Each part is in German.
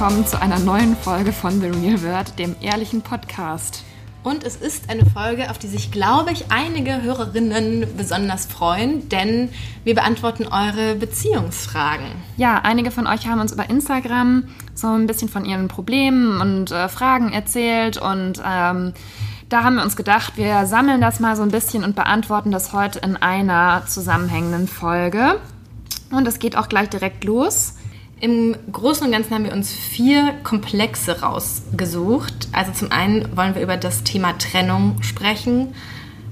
willkommen zu einer neuen Folge von The Real Word, dem ehrlichen Podcast. Und es ist eine Folge, auf die sich, glaube ich, einige Hörerinnen besonders freuen, denn wir beantworten eure Beziehungsfragen. Ja, einige von euch haben uns über Instagram so ein bisschen von ihren Problemen und äh, Fragen erzählt und ähm, da haben wir uns gedacht, wir sammeln das mal so ein bisschen und beantworten das heute in einer zusammenhängenden Folge. Und es geht auch gleich direkt los. Im Großen und Ganzen haben wir uns vier Komplexe rausgesucht. Also zum einen wollen wir über das Thema Trennung sprechen.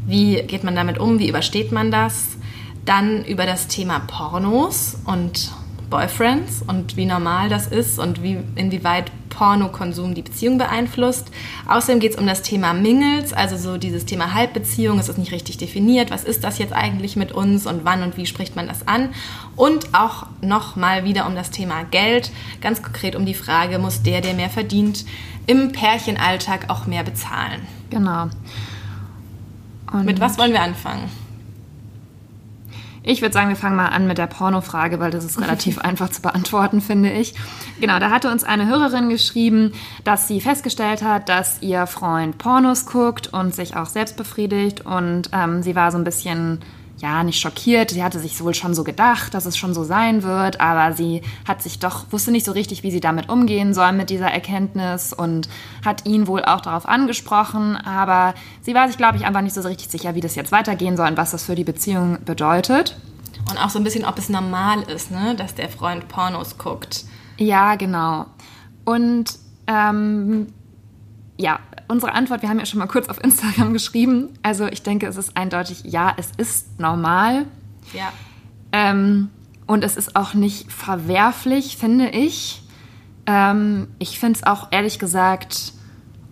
Wie geht man damit um? Wie übersteht man das? Dann über das Thema Pornos und Boyfriends und wie normal das ist und wie, inwieweit Pornokonsum die Beziehung beeinflusst. Außerdem geht es um das Thema Mingles, also so dieses Thema Halbbeziehung, es ist nicht richtig definiert, was ist das jetzt eigentlich mit uns und wann und wie spricht man das an. Und auch nochmal wieder um das Thema Geld, ganz konkret um die Frage, muss der, der mehr verdient, im Pärchenalltag auch mehr bezahlen. Genau. Und mit was wollen wir anfangen? Ich würde sagen, wir fangen mal an mit der Pornofrage, weil das ist relativ einfach zu beantworten, finde ich. Genau, da hatte uns eine Hörerin geschrieben, dass sie festgestellt hat, dass ihr Freund Pornos guckt und sich auch selbst befriedigt und ähm, sie war so ein bisschen ja, nicht schockiert. Sie hatte sich wohl schon so gedacht, dass es schon so sein wird, aber sie hat sich doch, wusste nicht so richtig, wie sie damit umgehen soll mit dieser Erkenntnis und hat ihn wohl auch darauf angesprochen, aber sie war sich, glaube ich, einfach nicht so richtig sicher, wie das jetzt weitergehen soll und was das für die Beziehung bedeutet. Und auch so ein bisschen, ob es normal ist, ne, dass der Freund Pornos guckt. Ja, genau. Und ähm, ja, unsere Antwort, wir haben ja schon mal kurz auf Instagram geschrieben. Also ich denke, es ist eindeutig, ja, es ist normal. Ja. Ähm, und es ist auch nicht verwerflich, finde ich. Ähm, ich finde es auch ehrlich gesagt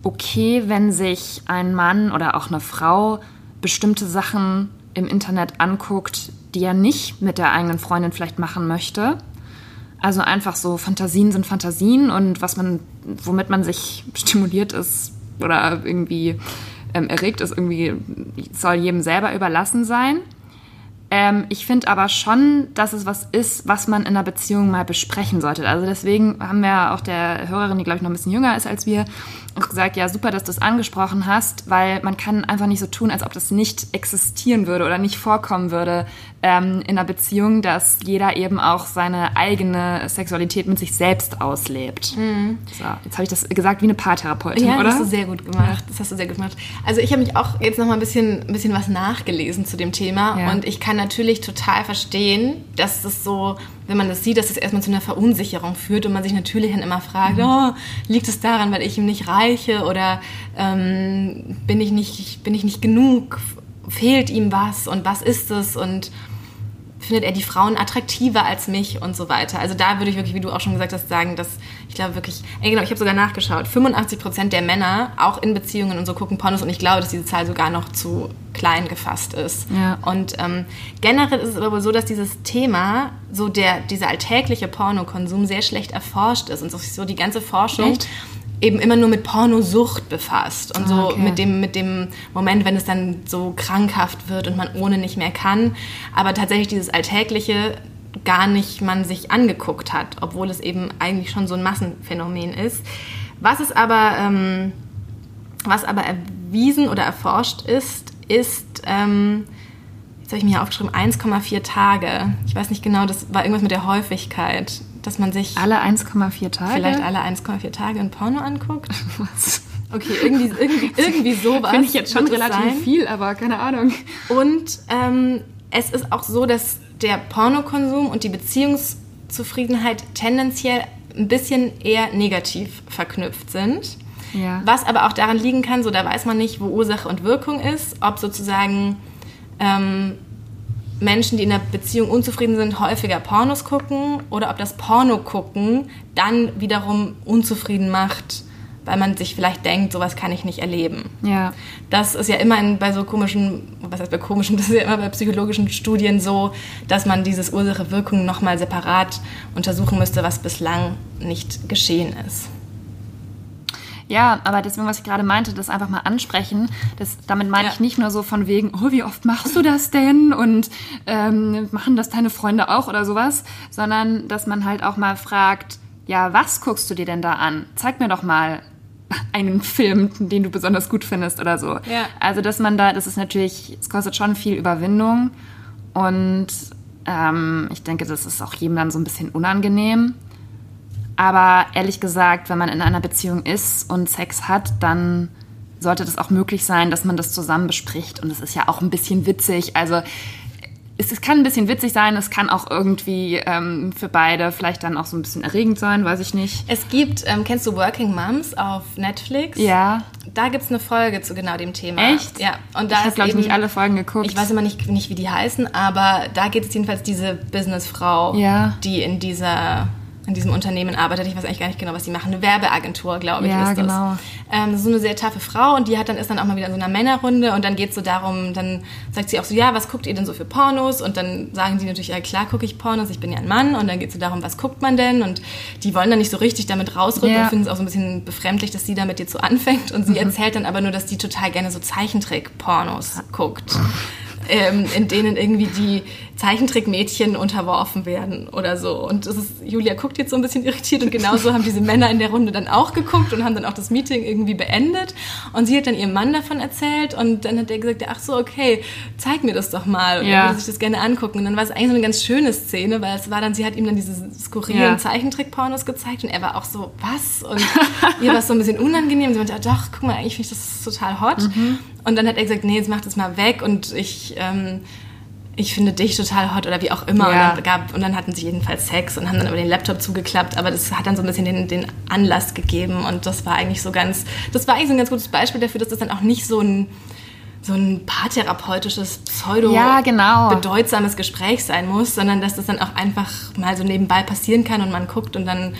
okay, wenn sich ein Mann oder auch eine Frau bestimmte Sachen im Internet anguckt, die er nicht mit der eigenen Freundin vielleicht machen möchte. Also einfach so Fantasien sind Fantasien und was man, womit man sich stimuliert ist oder irgendwie ähm, erregt ist, irgendwie soll jedem selber überlassen sein. Ähm, ich finde aber schon, dass es was ist, was man in einer Beziehung mal besprechen sollte. Also deswegen haben wir auch der Hörerin, die glaube ich noch ein bisschen jünger ist als wir, auch gesagt, ja super, dass du es angesprochen hast, weil man kann einfach nicht so tun, als ob das nicht existieren würde oder nicht vorkommen würde ähm, in einer Beziehung, dass jeder eben auch seine eigene Sexualität mit sich selbst auslebt. Mhm. So, jetzt habe ich das gesagt wie eine Paartherapeutin, ja, oder? das hast du sehr gut gemacht. Das hast du sehr gut gemacht. Also ich habe mich auch jetzt noch mal ein bisschen, ein bisschen was nachgelesen zu dem Thema ja. und ich kann natürlich total verstehen, dass das so wenn man das sieht, dass das erstmal zu einer Verunsicherung führt und man sich natürlich dann immer fragt, mhm. oh, liegt es daran, weil ich ihm nicht reiche oder ähm, bin, ich nicht, bin ich nicht genug, fehlt ihm was und was ist es und findet er die Frauen attraktiver als mich und so weiter. Also da würde ich wirklich, wie du auch schon gesagt hast, sagen, dass ich glaube wirklich, ey, genau, ich habe sogar nachgeschaut, 85 Prozent der Männer auch in Beziehungen und so gucken Pornos und ich glaube, dass diese Zahl sogar noch zu klein gefasst ist. Ja. Und ähm, generell ist es aber so, dass dieses Thema, so der, dieser alltägliche Pornokonsum sehr schlecht erforscht ist und so die ganze Forschung Echt? Eben immer nur mit Pornosucht befasst und so ah, okay. mit, dem, mit dem Moment, wenn es dann so krankhaft wird und man ohne nicht mehr kann. Aber tatsächlich dieses Alltägliche gar nicht man sich angeguckt hat, obwohl es eben eigentlich schon so ein Massenphänomen ist. Was es aber, ähm, was aber erwiesen oder erforscht ist, ist, ähm, jetzt habe ich mir hier aufgeschrieben, 1,4 Tage. Ich weiß nicht genau, das war irgendwas mit der Häufigkeit dass man sich alle 1,4 Tage vielleicht alle 1,4 Tage ein Porno anguckt. Was? Okay, irgendwie, irgendwie, irgendwie sowas. Finde ich jetzt schon relativ sein. viel, aber keine Ahnung. Und ähm, es ist auch so, dass der Pornokonsum und die Beziehungszufriedenheit tendenziell ein bisschen eher negativ verknüpft sind. Ja. Was aber auch daran liegen kann, so da weiß man nicht, wo Ursache und Wirkung ist, ob sozusagen ähm, Menschen, die in der Beziehung unzufrieden sind, häufiger Pornos gucken oder ob das Porno gucken dann wiederum unzufrieden macht, weil man sich vielleicht denkt, sowas kann ich nicht erleben. Ja. Das ist ja immer in, bei so komischen, was heißt bei komischen, das ist ja immer bei psychologischen Studien so, dass man dieses Ursache-Wirkung nochmal separat untersuchen müsste, was bislang nicht geschehen ist. Ja, aber deswegen, was ich gerade meinte, das einfach mal ansprechen, das, damit meine ja. ich nicht nur so von wegen, oh, wie oft machst du das denn? Und ähm, machen das deine Freunde auch oder sowas, sondern dass man halt auch mal fragt, ja, was guckst du dir denn da an? Zeig mir doch mal einen Film, den du besonders gut findest oder so. Ja. Also, dass man da, das ist natürlich, es kostet schon viel Überwindung und ähm, ich denke, das ist auch jedem dann so ein bisschen unangenehm. Aber ehrlich gesagt, wenn man in einer Beziehung ist und Sex hat, dann sollte das auch möglich sein, dass man das zusammen bespricht. Und es ist ja auch ein bisschen witzig. Also es, es, kann ein bisschen witzig sein, es kann auch irgendwie ähm, für beide vielleicht dann auch so ein bisschen erregend sein, weiß ich nicht. Es gibt, ähm, kennst du Working Moms auf Netflix? Ja. Da gibt es eine Folge zu genau dem Thema. Echt? Ja. Und da ich habe, glaube ich, nicht alle Folgen geguckt. Ich weiß immer nicht, nicht wie die heißen, aber da geht es jedenfalls diese Businessfrau, ja. die in dieser in diesem Unternehmen arbeitet. Ich weiß eigentlich gar nicht genau, was sie machen. Eine Werbeagentur, glaube ich, ja, ist das. genau. Ähm, so eine sehr taffe Frau und die hat dann ist dann auch mal wieder in so einer Männerrunde und dann geht es so darum, dann sagt sie auch so, ja, was guckt ihr denn so für Pornos? Und dann sagen die natürlich, ja klar gucke ich Pornos, ich bin ja ein Mann und dann geht es so darum, was guckt man denn? Und die wollen dann nicht so richtig damit rausrücken Ja. und finden es auch so ein bisschen befremdlich, dass sie da mit dir so anfängt und sie erzählt dann aber nur, dass die total gerne so Zeichentrick-Pornos guckt. Ähm, in denen irgendwie die Zeichentrickmädchen unterworfen werden oder so. Und das ist, Julia guckt jetzt so ein bisschen irritiert und genauso haben diese Männer in der Runde dann auch geguckt und haben dann auch das Meeting irgendwie beendet. Und sie hat dann ihrem Mann davon erzählt und dann hat er gesagt, ach so, okay, zeig mir das doch mal. Und Ja. er würde sich das gerne angucken. Und dann war es eigentlich so eine ganz schöne Szene, weil es war dann, sie hat ihm dann diese skurrilen Ja. Zeichentrick-Pornos gezeigt und er war auch so, was? Und ihr war es so ein bisschen unangenehm. Sie meinte, ah, doch, guck mal, eigentlich finde ich das total hot. Mhm. Und dann hat er gesagt, nee, jetzt mach das mal weg und ich, ähm, ich finde dich total hot oder wie auch immer. Ja. Und, dann gab, und dann hatten sie jedenfalls Sex und haben dann aber den Laptop zugeklappt. Aber das hat dann so ein bisschen den, den Anlass gegeben und das war eigentlich so ganz, das war eigentlich so ein ganz gutes Beispiel dafür, dass das dann auch nicht so ein so ein paartherapeutisches, pseudo Ja, genau. bedeutsames Gespräch sein muss, sondern dass das dann auch einfach mal so nebenbei passieren kann und man guckt und dann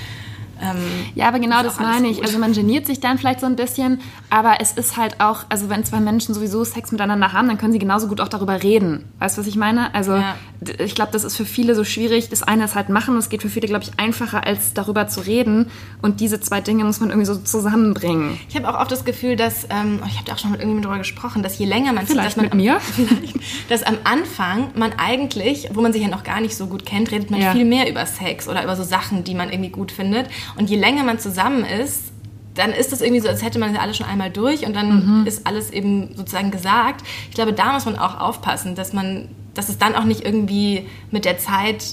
ähm, Ja, aber genau das meine ich. gut. Also man geniert sich dann vielleicht so ein bisschen, aber es ist halt auch, also wenn zwei Menschen sowieso Sex miteinander haben, dann können sie genauso gut auch darüber reden. Weißt du, was ich meine? Also Ja. ich glaube, das ist für viele so schwierig. Das eine ist halt machen, das geht für viele, glaube ich, einfacher, als darüber zu reden. Und diese zwei Dinge muss man irgendwie so zusammenbringen. Ich habe auch oft das Gefühl, dass, ähm, ich habe da auch schon mit irgendjemandem darüber gesprochen, dass je länger man Vielleicht dass man mit mir? vielleicht, dass am Anfang man eigentlich, wo man sich ja noch gar nicht so gut kennt, redet man Ja. viel mehr über Sex oder über so Sachen, die man irgendwie gut findet. Und je länger man zusammen ist, dann ist es irgendwie so, als hätte man ja alles schon einmal durch und dann Mhm. ist alles eben sozusagen gesagt. Ich glaube, da muss man auch aufpassen, dass man, dass es dann auch nicht irgendwie mit der Zeit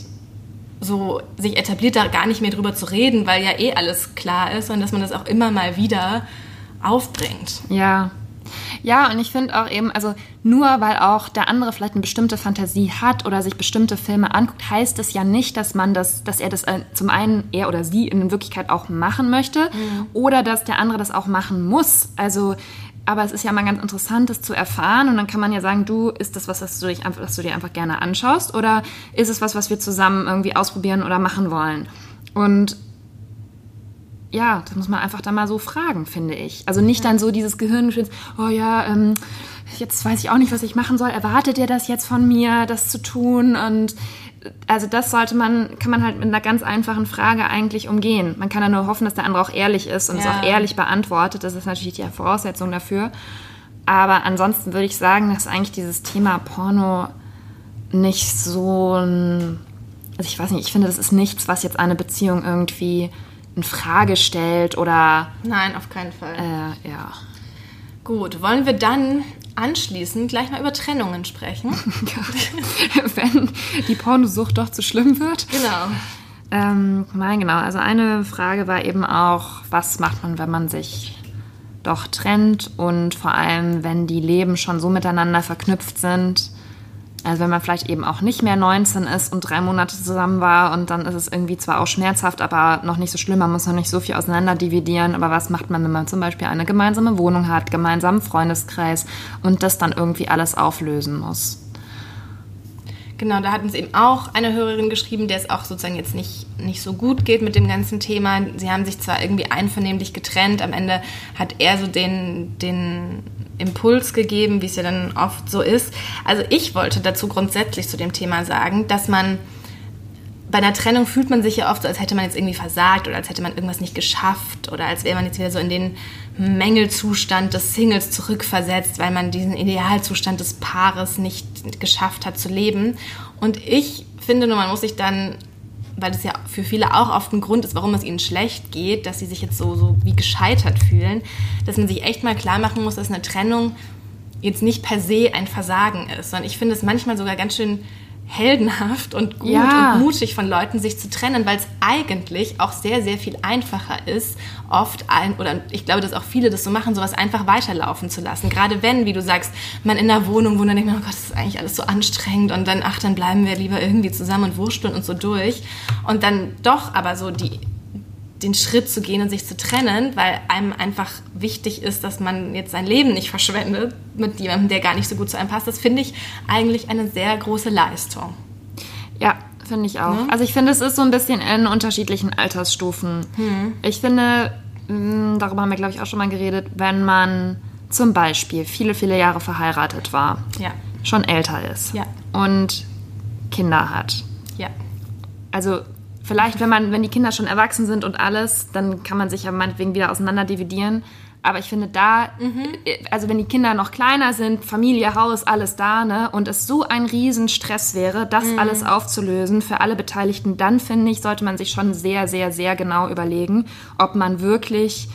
so sich etabliert, da gar nicht mehr drüber zu reden, weil ja eh alles klar ist und dass man das auch immer mal wieder aufbringt. Ja. Ja, und ich finde auch eben, also nur weil auch der andere vielleicht eine bestimmte Fantasie hat oder sich bestimmte Filme anguckt, heißt es ja nicht, dass man das, dass er das äh, zum einen er oder sie in Wirklichkeit auch machen möchte oder dass der andere das auch machen muss. Also, aber es ist ja mal ganz interessant, das zu erfahren und dann kann man ja sagen, du, ist das was, was du, dich, was du dir einfach gerne anschaust oder ist es was, was wir zusammen irgendwie ausprobieren oder machen wollen? Und ja, das muss man einfach dann mal so fragen, finde ich. Also nicht dann so dieses Gehirngeschwitz, oh ja, ähm, jetzt weiß ich auch nicht, was ich machen soll. Erwartet ihr das jetzt von mir, das zu tun? Und äh, also das sollte man, kann man halt mit einer ganz einfachen Frage eigentlich umgehen. Man kann ja nur hoffen, dass der andere auch ehrlich ist und es Ja. auch ehrlich beantwortet. Das ist natürlich die Voraussetzung dafür. Aber ansonsten würde ich sagen, dass eigentlich dieses Thema Porno nicht so ein, also ich weiß nicht, ich finde, das ist nichts, was jetzt eine Beziehung irgendwie in Frage stellt oder Nein, auf keinen Fall. äh, ja. Gut, wollen wir dann anschließend gleich mal über Trennungen sprechen? Wenn die Pornosucht doch zu schlimm wird. genau. Ähm, nein, genau. Also eine Frage war eben auch, was macht man, wenn man sich doch trennt und vor allem, wenn die Leben schon so miteinander verknüpft sind. Also wenn man vielleicht eben auch nicht mehr 19 ist und drei Monate zusammen war und dann ist es irgendwie zwar auch schmerzhaft, aber noch nicht so schlimm, man muss noch nicht so viel auseinander dividieren. Aber was macht man, wenn man zum Beispiel eine gemeinsame Wohnung hat, gemeinsamen Freundeskreis und das dann irgendwie alles auflösen muss? Genau, da hat uns eben auch eine Hörerin geschrieben, der es auch sozusagen jetzt nicht, nicht so gut geht mit dem ganzen Thema. Sie haben sich zwar irgendwie einvernehmlich getrennt, am Ende hat er so den, den Impuls gegeben, wie es ja dann oft so ist. Also ich wollte dazu grundsätzlich zu dem Thema sagen, dass man bei einer Trennung fühlt man sich ja oft so, als hätte man jetzt irgendwie versagt oder als hätte man irgendwas nicht geschafft oder als wäre man jetzt wieder so in den Mängelzustand des Singles zurückversetzt, weil man diesen Idealzustand des Paares nicht geschafft hat zu leben. Und ich finde nur, man muss sich dann weil das ja für viele auch oft ein Grund ist, warum es ihnen schlecht geht, dass sie sich jetzt so, so wie gescheitert fühlen, dass man sich echt mal klar machen muss, dass eine Trennung jetzt nicht per se ein Versagen ist, sondern ich finde es manchmal sogar ganz schön heldenhaft und gut ja. und mutig von Leuten, sich zu trennen, weil es eigentlich auch sehr, sehr viel einfacher ist, oft ein, oder ich glaube, dass auch viele das so machen, sowas einfach weiterlaufen zu lassen. Gerade wenn, wie du sagst, man in einer Wohnung wohnt, dann denkt man, oh Gott, das ist eigentlich alles so anstrengend und dann, ach, dann bleiben wir lieber irgendwie zusammen und wursteln und so durch. Und dann doch aber so die den Schritt zu gehen und sich zu trennen, weil einem einfach wichtig ist, dass man jetzt sein Leben nicht verschwendet mit jemandem, der gar nicht so gut zu einem passt. Das finde ich eigentlich eine sehr große Leistung. Ja, finde ich auch. Ne? Also ich finde, es ist so ein bisschen in unterschiedlichen Altersstufen. Hm. Ich finde, hm, darüber haben wir, glaube ich, auch schon mal geredet, wenn man zum Beispiel viele, viele Jahre verheiratet war, ja. schon älter ist ja. und Kinder hat. Ja. Also Vielleicht, wenn man, wenn die Kinder schon erwachsen sind und alles, dann kann man sich ja meinetwegen wieder auseinander dividieren. Aber ich finde da, mhm. also wenn die Kinder noch kleiner sind, Familie, Haus, alles da, ne, und es so ein Riesenstress wäre, das mhm. alles aufzulösen für alle Beteiligten, dann finde ich, sollte man sich schon sehr, sehr, sehr genau überlegen, ob man wirklich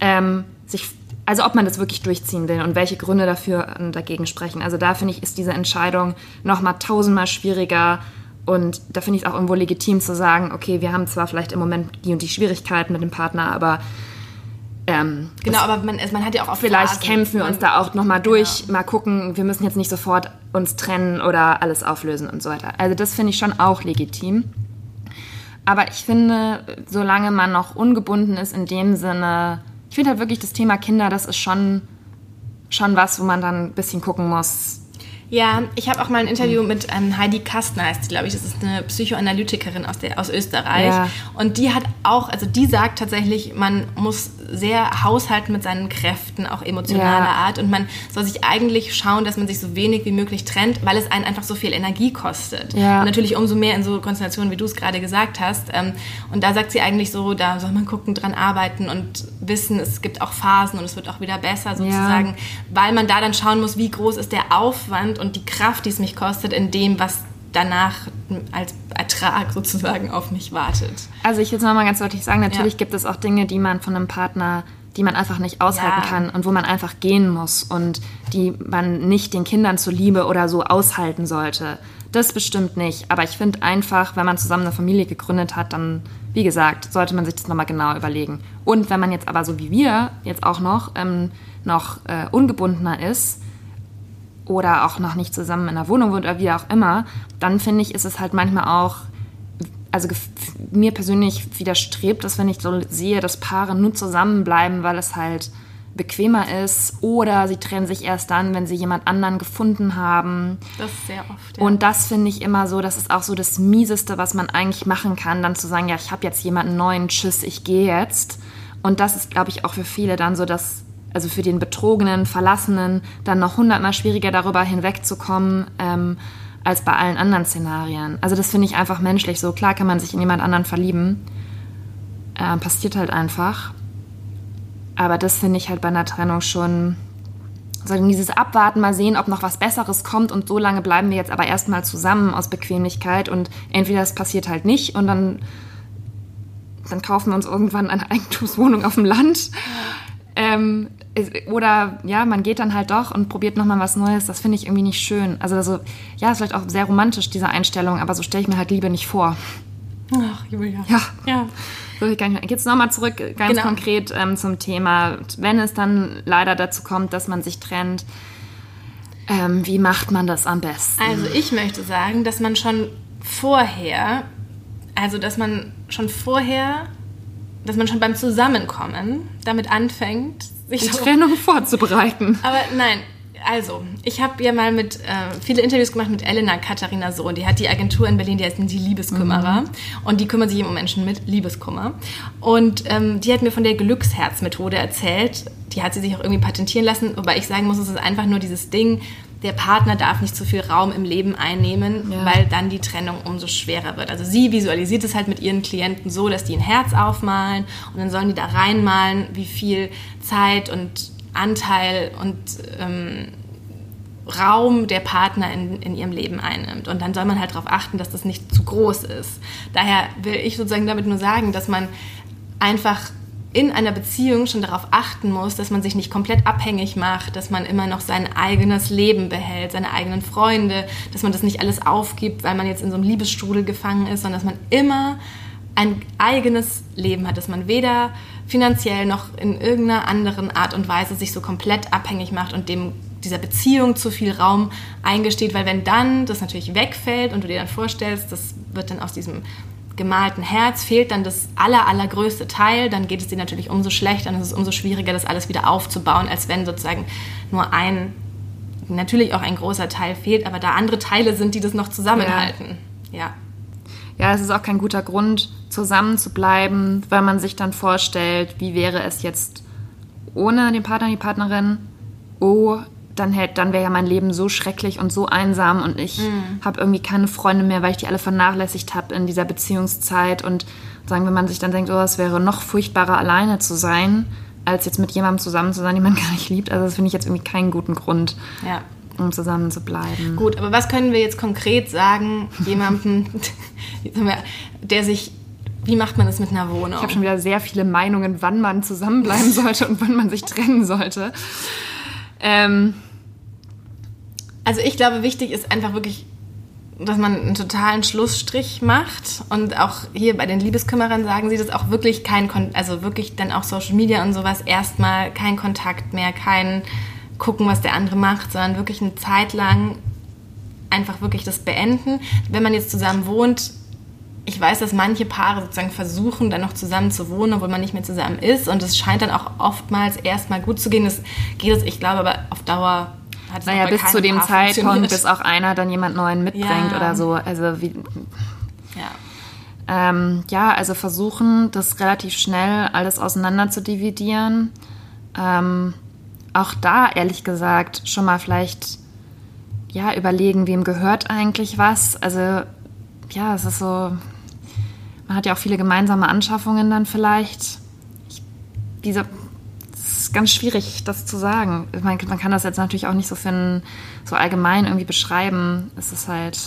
ähm, sich, also ob man das wirklich durchziehen will und welche Gründe dafür und dagegen sprechen. Also da finde ich, ist diese Entscheidung noch mal tausendmal schwieriger und da finde ich es auch irgendwo legitim zu sagen, okay, wir haben zwar vielleicht im Moment die und die Schwierigkeiten mit dem Partner, aber ähm, genau, aber man, man, hat ja auch oft vielleicht Phasen. kämpfen wir uns da auch noch mal durch, genau. mal gucken. Wir müssen jetzt nicht sofort uns trennen oder alles auflösen und so weiter. Also das finde ich schon auch legitim. Aber ich finde, solange man noch ungebunden ist in dem Sinne, ich finde halt wirklich das Thema Kinder, das ist schon schon was, wo man dann ein bisschen gucken muss, ja, ich habe auch mal ein Interview mit ähm, Heidi Kastner, heißt glaube ich. Das ist eine Psychoanalytikerin aus, der, aus Österreich. Ja. Und die hat auch, also die sagt tatsächlich, man muss sehr haushalten mit seinen Kräften, auch emotionaler ja. Art. Und man soll sich eigentlich schauen, dass man sich so wenig wie möglich trennt, weil es einen einfach so viel Energie kostet. Ja. Und natürlich umso mehr in so Konstellationen, wie du es gerade gesagt hast. Ähm, und da sagt sie eigentlich so, da soll man gucken, dran arbeiten und wissen, es gibt auch Phasen und es wird auch wieder besser sozusagen, weil man da dann schauen muss, wie groß ist der Aufwand Aufwand und die Kraft, die es mich kostet, in dem, was danach als Ertrag sozusagen auf mich wartet. Also ich will es nochmal ganz deutlich sagen, natürlich ja. gibt es auch Dinge, die man von einem Partner, die man einfach nicht aushalten ja. kann und wo man einfach gehen muss und die man nicht den Kindern zuliebe oder so aushalten sollte. Das bestimmt nicht. Aber ich finde einfach, wenn man zusammen eine Familie gegründet hat, dann, wie gesagt, sollte man sich das nochmal genau überlegen. Und wenn man jetzt aber so wie wir jetzt auch noch, ähm, noch äh, ungebundener ist, oder auch noch nicht zusammen in einer Wohnung wohnt oder wie auch immer, dann finde ich, ist es halt manchmal auch, also mir persönlich widerstrebt es, wenn ich so sehe, dass Paare nur zusammenbleiben, weil es halt bequemer ist oder sie trennen sich erst dann, wenn sie jemand anderen gefunden haben. Das ist sehr oft. Ja. Und das finde ich immer so, das ist auch so das Mieseste, was man eigentlich machen kann, dann zu sagen, ja, ich habe jetzt jemanden neuen, tschüss, ich gehe jetzt. Und das ist, glaube ich, auch für viele dann so das also für den Betrogenen, Verlassenen, dann noch hundertmal schwieriger darüber hinwegzukommen ähm, als bei allen anderen Szenarien. Also das finde ich einfach menschlich so. Klar kann man sich in jemand anderen verlieben. Äh, passiert halt einfach. Aber das finde ich halt bei einer Trennung schon so dieses Abwarten, mal sehen, ob noch was Besseres kommt und so lange bleiben wir jetzt aber erstmal zusammen aus Bequemlichkeit und entweder es passiert halt nicht und dann, dann kaufen wir uns irgendwann eine Eigentumswohnung auf dem Land. Ähm, oder ja, man geht dann halt doch und probiert nochmal was Neues. Das finde ich irgendwie nicht schön. Also, also ja, ist vielleicht auch sehr romantisch, diese Einstellung, aber so stelle ich mir halt Liebe nicht vor. Ach, Julia. Ja. ja. So, ich Jetzt nochmal zurück ganz genau. konkret ähm, zum Thema. Wenn es dann leider dazu kommt, dass man sich trennt, ähm, wie macht man das am besten? Also ich möchte sagen, dass man schon vorher, also dass man schon vorher dass man schon beim Zusammenkommen damit anfängt, sich die Trennung vorzubereiten. Aber nein, also, ich habe ja mal mit äh, viele Interviews gemacht mit Elena Katharina Sohn. Die hat die Agentur in Berlin, die heißt die Liebeskümmerer. Mhm. Und die kümmern sich um Menschen mit Liebeskummer. Und ähm, die hat mir von der Glücksherz-Methode erzählt. Die hat sie sich auch irgendwie patentieren lassen. Wobei ich sagen muss, es ist einfach nur dieses Ding, der Partner darf nicht zu viel Raum im Leben einnehmen, ja. weil dann die Trennung umso schwerer wird. Also sie visualisiert es halt mit ihren Klienten so, dass die ein Herz aufmalen und dann sollen die da reinmalen, wie viel Zeit und Anteil und ähm, Raum der Partner in, in ihrem Leben einnimmt. Und dann soll man halt darauf achten, dass das nicht zu groß ist. Daher will ich sozusagen damit nur sagen, dass man einfach in einer Beziehung schon darauf achten muss, dass man sich nicht komplett abhängig macht, dass man immer noch sein eigenes Leben behält, seine eigenen Freunde, dass man das nicht alles aufgibt, weil man jetzt in so einem Liebesstrudel gefangen ist, sondern dass man immer ein eigenes Leben hat, dass man weder finanziell noch in irgendeiner anderen Art und Weise sich so komplett abhängig macht und dem dieser Beziehung zu viel Raum eingesteht, weil wenn dann das natürlich wegfällt und du dir dann vorstellst, das wird dann aus diesem gemalten Herz, fehlt dann das aller, allergrößte Teil, dann geht es dir natürlich umso schlechter und es ist umso schwieriger, das alles wieder aufzubauen, als wenn sozusagen nur ein, natürlich auch ein großer Teil fehlt, aber da andere Teile sind, die das noch zusammenhalten. Ja. ja. Ja, es ist auch kein guter Grund, zusammen zu bleiben, weil man sich dann vorstellt, wie wäre es jetzt ohne den Partner, die Partnerin? Oh, dann, hätte, dann wäre ja mein Leben so schrecklich und so einsam und ich mm. habe irgendwie keine Freunde mehr, weil ich die alle vernachlässigt habe in dieser Beziehungszeit. Und sagen, wenn man sich dann denkt, oh, es wäre noch furchtbarer, alleine zu sein, als jetzt mit jemandem zusammen zu sein, den man gar nicht liebt. Also das finde ich jetzt irgendwie keinen guten Grund. Ja. Um zusammen zu bleiben. Gut, aber was können wir jetzt konkret sagen, jemandem, der sich wie macht man das mit einer Wohnung? Ich habe schon wieder sehr viele Meinungen, wann man zusammenbleiben sollte und wann man sich trennen sollte. Ähm, also ich glaube, wichtig ist einfach wirklich, dass man einen totalen Schlussstrich macht. Und auch hier bei den Liebeskümmerern sagen sie, dass auch wirklich kein, Kon also wirklich dann auch Social Media und sowas erstmal kein Kontakt mehr, kein gucken, was der andere macht, sondern wirklich eine Zeit lang einfach wirklich das beenden. Wenn man jetzt zusammen wohnt, ich weiß, dass manche Paare sozusagen versuchen, dann noch zusammen zu wohnen, obwohl man nicht mehr zusammen ist. Und es scheint dann auch oftmals erstmal gut zu gehen. Das geht es, ich glaube, aber auf Dauer hat es Naja, bis zu dem Paar Zeitpunkt, bis auch einer dann jemand Neuen mitbringt ja. oder so. Also wie. Ja. Ähm, ja, also versuchen, das relativ schnell alles auseinander zu dividieren. Ähm, auch da, ehrlich gesagt, schon mal vielleicht ja, überlegen, wem gehört eigentlich was. Also ja, es ist so, man hat ja auch viele gemeinsame Anschaffungen dann vielleicht. Ich, diese, es ist ganz schwierig, das zu sagen. Man, man kann das jetzt natürlich auch nicht so finden, so allgemein irgendwie beschreiben. Es ist halt.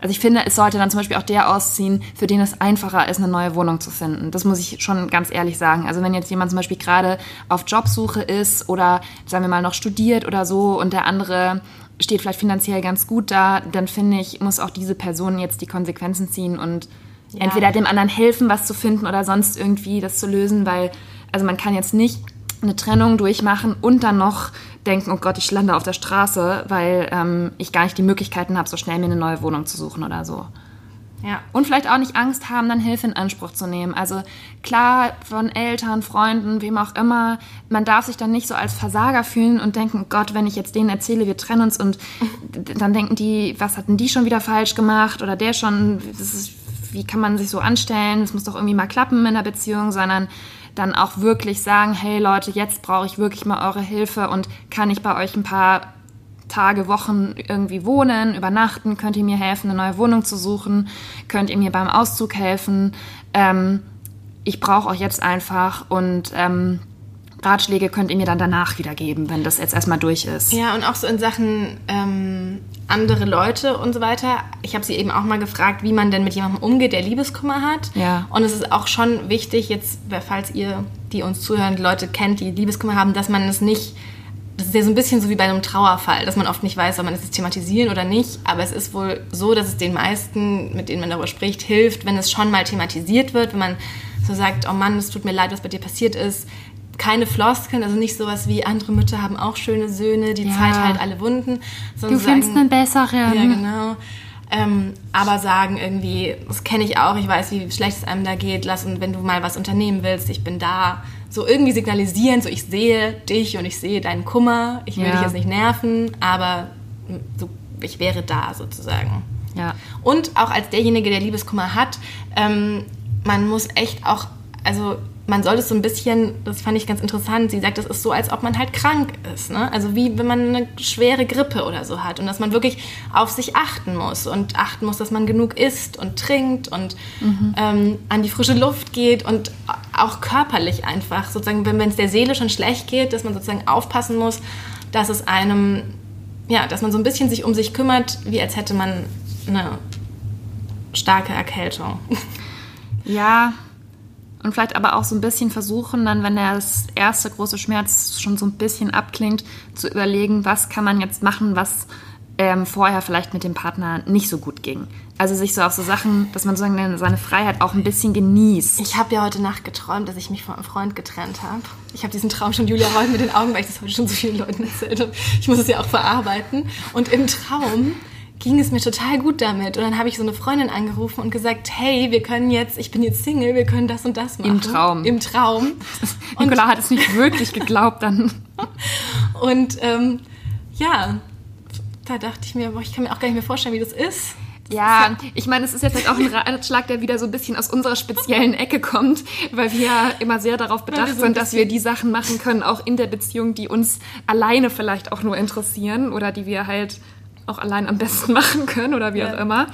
Also ich finde, es sollte dann zum Beispiel auch der ausziehen, für den es einfacher ist, eine neue Wohnung zu finden. Das muss ich schon ganz ehrlich sagen. Also wenn jetzt jemand zum Beispiel gerade auf Jobsuche ist oder sagen wir mal noch studiert oder so und der andere steht vielleicht finanziell ganz gut da, dann finde ich, muss auch diese Person jetzt die Konsequenzen ziehen und ja. entweder dem anderen helfen, was zu finden oder sonst irgendwie das zu lösen, weil, also man kann jetzt nicht eine Trennung durchmachen und dann noch denken, oh Gott, ich lande auf der Straße, weil ähm, ich gar nicht die Möglichkeiten habe, so schnell mir eine neue Wohnung zu suchen oder so. Ja. Und vielleicht auch nicht Angst haben, dann Hilfe in Anspruch zu nehmen. Also klar, von Eltern, Freunden, wem auch immer, man darf sich dann nicht so als Versager fühlen und denken, Gott, wenn ich jetzt denen erzähle, wir trennen uns und dann denken die, was hatten die schon wieder falsch gemacht oder der schon, ist, wie kann man sich so anstellen, das muss doch irgendwie mal klappen in der Beziehung, sondern dann auch wirklich sagen, hey Leute, jetzt brauche ich wirklich mal eure Hilfe und kann ich bei euch ein paar Tage, Wochen irgendwie wohnen, übernachten? Könnt ihr mir helfen, eine neue Wohnung zu suchen? Könnt ihr mir beim Auszug helfen? Ähm, ich brauche euch jetzt einfach und ähm, Ratschläge könnt ihr mir dann danach wiedergeben, wenn das jetzt erstmal durch ist. Ja, und auch so in Sachen ähm, andere Leute und so weiter. Ich habe sie eben auch mal gefragt, wie man denn mit jemandem umgeht, der Liebeskummer hat. Ja. Und es ist auch schon wichtig, jetzt, falls ihr, die uns zuhören, Leute kennt, die Liebeskummer haben, dass man es nicht das ist ja so ein bisschen so wie bei einem Trauerfall, dass man oft nicht weiß, ob man es thematisieren oder nicht. Aber es ist wohl so, dass es den meisten, mit denen man darüber spricht, hilft, wenn es schon mal thematisiert wird, wenn man so sagt, oh Mann, es tut mir leid, was bei dir passiert ist. Keine Floskeln, also nicht sowas wie andere Mütter haben auch schöne Söhne, die ja. Zeit halt alle Wunden. Du findest einen besseren. Ja, genau. Ähm, aber sagen irgendwie, das kenne ich auch, ich weiß, wie schlecht es einem da geht, lass und wenn du mal was unternehmen willst, ich bin da so irgendwie signalisieren, so ich sehe dich und ich sehe deinen Kummer, ich will ja. dich jetzt nicht nerven, aber so, ich wäre da sozusagen. Ja. Und auch als derjenige, der Liebeskummer hat, ähm, man muss echt auch, also man soll es so ein bisschen, das fand ich ganz interessant, sie sagt, es ist so, als ob man halt krank ist. Ne? Also wie wenn man eine schwere Grippe oder so hat und dass man wirklich auf sich achten muss und achten muss, dass man genug isst und trinkt und mhm. ähm, an die frische Luft geht und auch körperlich einfach, sozusagen, wenn es der Seele schon schlecht geht, dass man sozusagen aufpassen muss, dass es einem ja, dass man so ein bisschen sich um sich kümmert, wie als hätte man eine starke Erkältung. Ja, und vielleicht aber auch so ein bisschen versuchen, dann, wenn das erste große Schmerz schon so ein bisschen abklingt, zu überlegen, was kann man jetzt machen, was ähm, vorher vielleicht mit dem Partner nicht so gut ging. Also sich so auf so Sachen, dass man sozusagen seine Freiheit auch ein bisschen genießt. Ich habe ja heute Nacht geträumt, dass ich mich von einem Freund getrennt habe. Ich habe diesen Traum schon Julia rollt mit den Augen, weil ich das heute schon so vielen Leuten erzählt habe. Ich muss es ja auch verarbeiten. Und im Traum ging es mir total gut damit. Und dann habe ich so eine Freundin angerufen und gesagt, hey, wir können jetzt, ich bin jetzt Single, wir können das und das machen. Im Traum. Im Traum. Nicola hat es nicht wirklich geglaubt dann. Und ähm, ja, da dachte ich mir, boah, ich kann mir auch gar nicht mehr vorstellen, wie das ist. Ja, ich meine, es ist jetzt halt auch ein Ratschlag, der wieder so ein bisschen aus unserer speziellen Ecke kommt, weil wir ja immer sehr darauf bedacht sind, dass wir die Sachen machen können, auch in der Beziehung, die uns alleine vielleicht auch nur interessieren oder die wir halt auch allein am besten machen können oder wie ja. auch immer.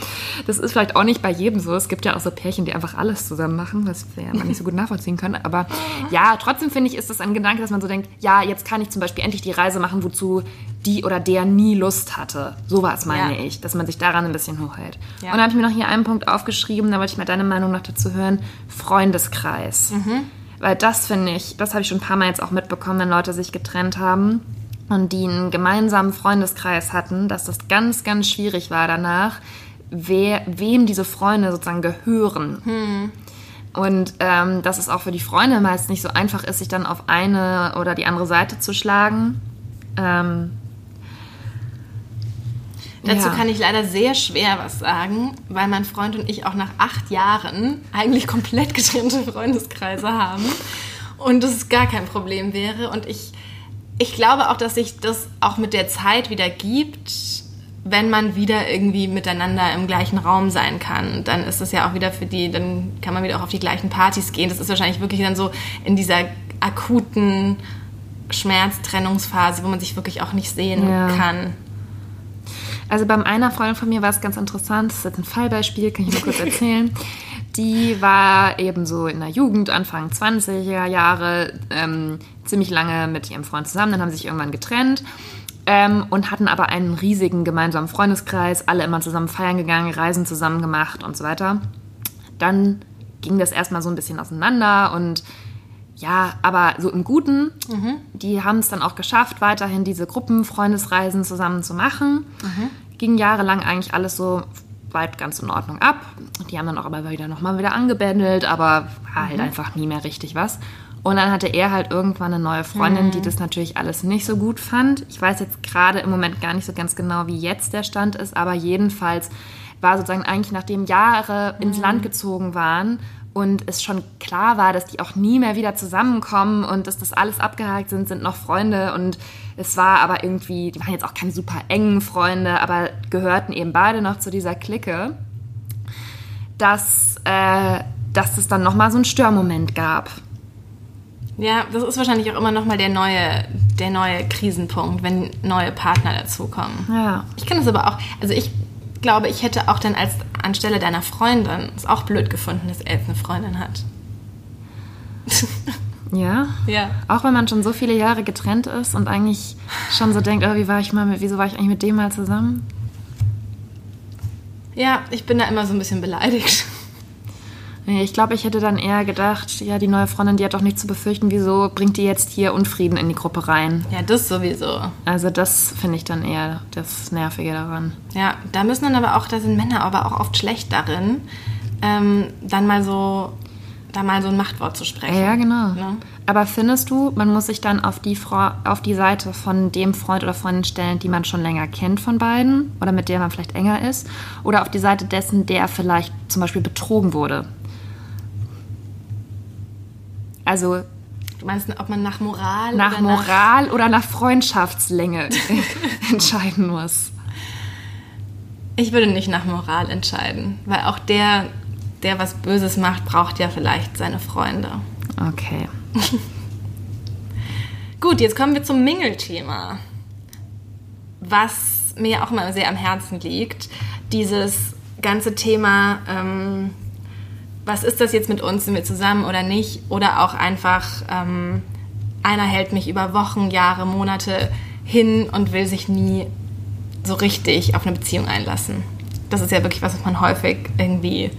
Das ist vielleicht auch nicht bei jedem so. Es gibt ja auch so Pärchen, die einfach alles zusammen machen, was wir ja nicht so gut nachvollziehen können. Aber ja, trotzdem finde ich, ist das ein Gedanke, dass man so denkt, ja, jetzt kann ich zum Beispiel endlich die Reise machen, wozu die oder der nie Lust hatte. So war es, meine ja. ich, dass man sich daran ein bisschen hochhält. Ja. Und dann habe ich mir noch hier einen Punkt aufgeschrieben, da wollte ich mal deine Meinung noch dazu hören. Freundeskreis. Mhm. Weil das finde ich, das habe ich schon ein paar Mal jetzt auch mitbekommen, wenn Leute sich getrennt haben und die einen gemeinsamen Freundeskreis hatten, dass das ganz, ganz schwierig war danach, wer, wem diese Freunde sozusagen gehören. Hm. Und ähm, dass es auch für die Freunde meist nicht so einfach ist, sich dann auf eine oder die andere Seite zu schlagen. Ähm, Dazu ja. kann ich leider sehr schwer was sagen, weil mein Freund und ich auch nach acht Jahren eigentlich komplett getrennte Freundeskreise haben und das gar kein Problem wäre. Und ich ich glaube auch, dass sich das auch mit der Zeit wieder gibt, wenn man wieder irgendwie miteinander im gleichen Raum sein kann. Dann ist es ja auch wieder für die, dann kann man wieder auch auf die gleichen Partys gehen. Das ist wahrscheinlich wirklich dann so in dieser akuten Schmerztrennungsphase, wo man sich wirklich auch nicht sehen ja. kann. Also beim einer Freundin von mir war es ganz interessant, das ist jetzt ein Fallbeispiel, kann ich mal kurz erzählen. Die war eben so in der Jugend, Anfang 20er Jahre, ähm, ziemlich lange mit ihrem Freund zusammen, dann haben sie sich irgendwann getrennt. Ähm, und hatten aber einen riesigen gemeinsamen Freundeskreis, alle immer zusammen feiern gegangen, Reisen zusammen gemacht und so weiter. Dann ging das erstmal so ein bisschen auseinander und ja, aber so im Guten, mhm. die haben es dann auch geschafft, weiterhin diese Gruppenfreundesreisen zusammen zu machen. Mhm. Ging jahrelang eigentlich alles so weit ganz in Ordnung ab. Die haben dann auch aber wieder nochmal wieder angebändelt, aber war halt mhm. einfach nie mehr richtig was. Und dann hatte er halt irgendwann eine neue Freundin, mhm. die das natürlich alles nicht so gut fand. Ich weiß jetzt gerade im Moment gar nicht so ganz genau, wie jetzt der Stand ist, aber jedenfalls war sozusagen eigentlich, nachdem Jahre ins mhm. Land gezogen waren und es schon klar war, dass die auch nie mehr wieder zusammenkommen und dass das alles abgehakt sind, sind noch Freunde und es war aber irgendwie, die waren jetzt auch keine super engen Freunde, aber gehörten eben beide noch zu dieser Clique, dass, äh, dass es dann nochmal so einen Störmoment gab. Ja, das ist wahrscheinlich auch immer nochmal der neue, der neue Krisenpunkt, wenn neue Partner dazukommen. Ja. Ich kann das aber auch, also ich glaube, ich hätte auch dann als anstelle deiner Freundin es auch blöd gefunden, dass Elf eine Freundin hat. Ja? Ja. Auch wenn man schon so viele Jahre getrennt ist und eigentlich schon so denkt, oh, wie war ich mal mit, wieso war ich eigentlich mit dem mal zusammen? Ja, ich bin da immer so ein bisschen beleidigt. Nee, ich glaube, ich hätte dann eher gedacht, ja, die neue Freundin, die hat doch nichts zu befürchten, wieso bringt die jetzt hier Unfrieden in die Gruppe rein? Ja, das sowieso. Also das finde ich dann eher das Nervige daran. Ja, da müssen dann aber auch, da sind Männer aber auch oft schlecht darin, ähm, dann mal so da mal so ein Machtwort zu sprechen. Ja, genau. Ne? Aber findest du, man muss sich dann auf die, Frau, auf die Seite von dem Freund oder Freundin stellen, die man schon länger kennt von beiden oder mit der man vielleicht enger ist? Oder auf die Seite dessen, der vielleicht zum Beispiel betrogen wurde? Also. Du meinst, ob man nach Moral nach oder Moral nach oder nach Freundschaftslänge entscheiden muss? Ich würde nicht nach Moral entscheiden, weil auch der der was Böses macht, braucht ja vielleicht seine Freunde. Okay. Gut, jetzt kommen wir zum Mingelthema. Was mir auch immer sehr am Herzen liegt. Dieses ganze Thema, ähm, was ist das jetzt mit uns, sind wir zusammen oder nicht? Oder auch einfach, ähm, einer hält mich über Wochen, Jahre, Monate hin und will sich nie so richtig auf eine Beziehung einlassen. Das ist ja wirklich was, was man häufig irgendwie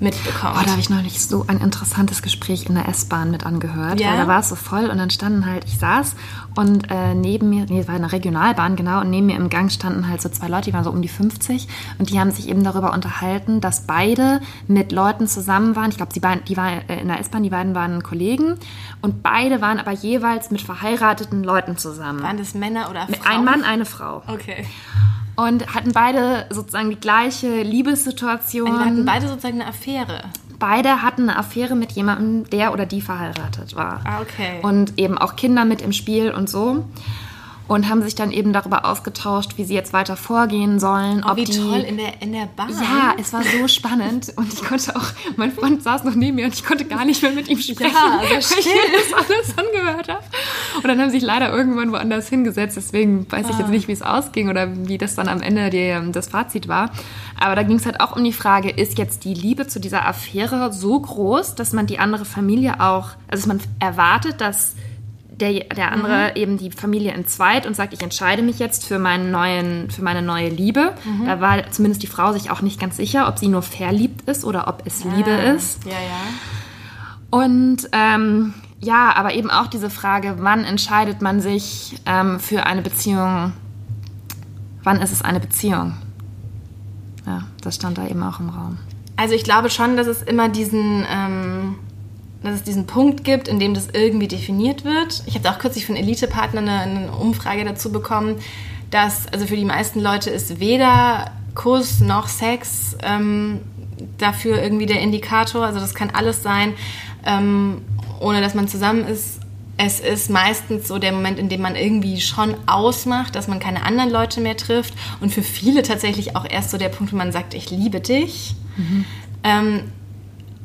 mitbekommt. Oh, da habe ich neulich so ein interessantes Gespräch in der S-Bahn mit angehört. Ja? Weil da war es so voll und dann standen halt, ich saß und äh, neben mir, nee, es war eine Regionalbahn, genau, und neben mir im Gang standen halt so zwei Leute, die waren so um die 50 und die haben sich eben darüber unterhalten, dass beide mit Leuten zusammen waren. Ich glaube, die, beiden- die waren äh, in der S-Bahn, die beiden waren Kollegen und beide waren aber jeweils mit verheirateten Leuten zusammen. Waren das Männer oder Frauen? Ein Mann, eine Frau. Okay. Und hatten beide sozusagen die gleiche Liebessituation. Wir hatten beide sozusagen eine Affäre. Beide hatten eine Affäre mit jemandem, der oder die verheiratet war. Ah, okay. Und eben auch Kinder mit im Spiel und so. Und haben sich dann eben darüber ausgetauscht, wie sie jetzt weiter vorgehen sollen. Oh, wie die, toll in der, in der Bahn. Ja, es war so spannend. Und ich konnte auch, mein Freund saß noch neben mir und ich konnte gar nicht mehr mit ihm sprechen, Ja, so weil ich das alles angehört habe. Und dann haben sie sich leider irgendwann woanders hingesetzt. Deswegen weiß ich jetzt nicht, wie es ausging oder wie das dann am Ende die, das Fazit war. Aber da ging es halt auch um die Frage, ist jetzt die Liebe zu dieser Affäre so groß, dass man die andere Familie auch, also dass man erwartet, dass der, der andere eben die Familie entzweit und sagt, ich entscheide mich jetzt für, meinen neuen, für meine neue Liebe. Da war zumindest die Frau sich auch nicht ganz sicher, ob sie nur verliebt ist oder ob es Liebe ist. Ja, ja. Und ähm, ja, aber eben auch diese Frage, wann entscheidet man sich ähm, für eine Beziehung? Wann ist es eine Beziehung? Ja, das stand da eben auch im Raum. Also ich glaube schon, dass es immer diesen, ähm, dass es diesen Punkt gibt, in dem das irgendwie definiert wird. Ich habe auch kürzlich von Elite-Partner eine, eine Umfrage dazu bekommen, dass also für die meisten Leute ist weder Kuss noch Sex ähm, dafür irgendwie der Indikator. Also das kann alles sein, ähm, ohne dass man zusammen ist. Es ist meistens so der Moment, in dem man irgendwie schon ausmacht, dass man keine anderen Leute mehr trifft. Und für viele tatsächlich auch erst so der Punkt, wo man sagt, ich liebe dich. Ähm,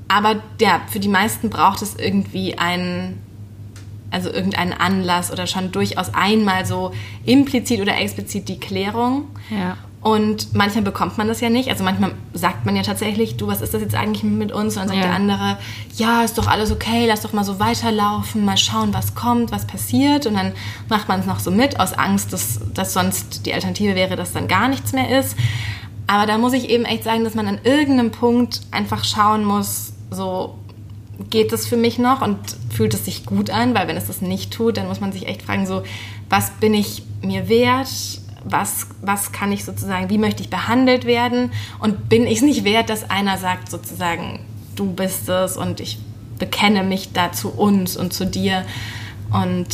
aber ja, für die meisten braucht es irgendwie einen, also irgendeinen Anlass oder schon durchaus einmal so implizit oder explizit die Klärung. Ja. Und manchmal bekommt man das ja nicht. Also manchmal sagt man ja tatsächlich, du, was ist das jetzt eigentlich mit uns? Und dann sagt Ja. der andere, ja, ist doch alles okay, lass doch mal so weiterlaufen, mal schauen, was kommt, was passiert. Und dann macht man es noch so mit, aus Angst, dass, dass sonst die Alternative wäre, dass dann gar nichts mehr ist. Aber da muss ich eben echt sagen, dass man an irgendeinem Punkt einfach schauen muss, so geht es für mich noch und fühlt es sich gut an, weil wenn es das nicht tut, dann muss man sich echt fragen, so, was bin ich mir wert? Was, was kann ich sozusagen, wie möchte ich behandelt werden? Und bin ich es nicht wert, dass einer sagt sozusagen, du bist es und ich bekenne mich da zu uns und zu dir. Und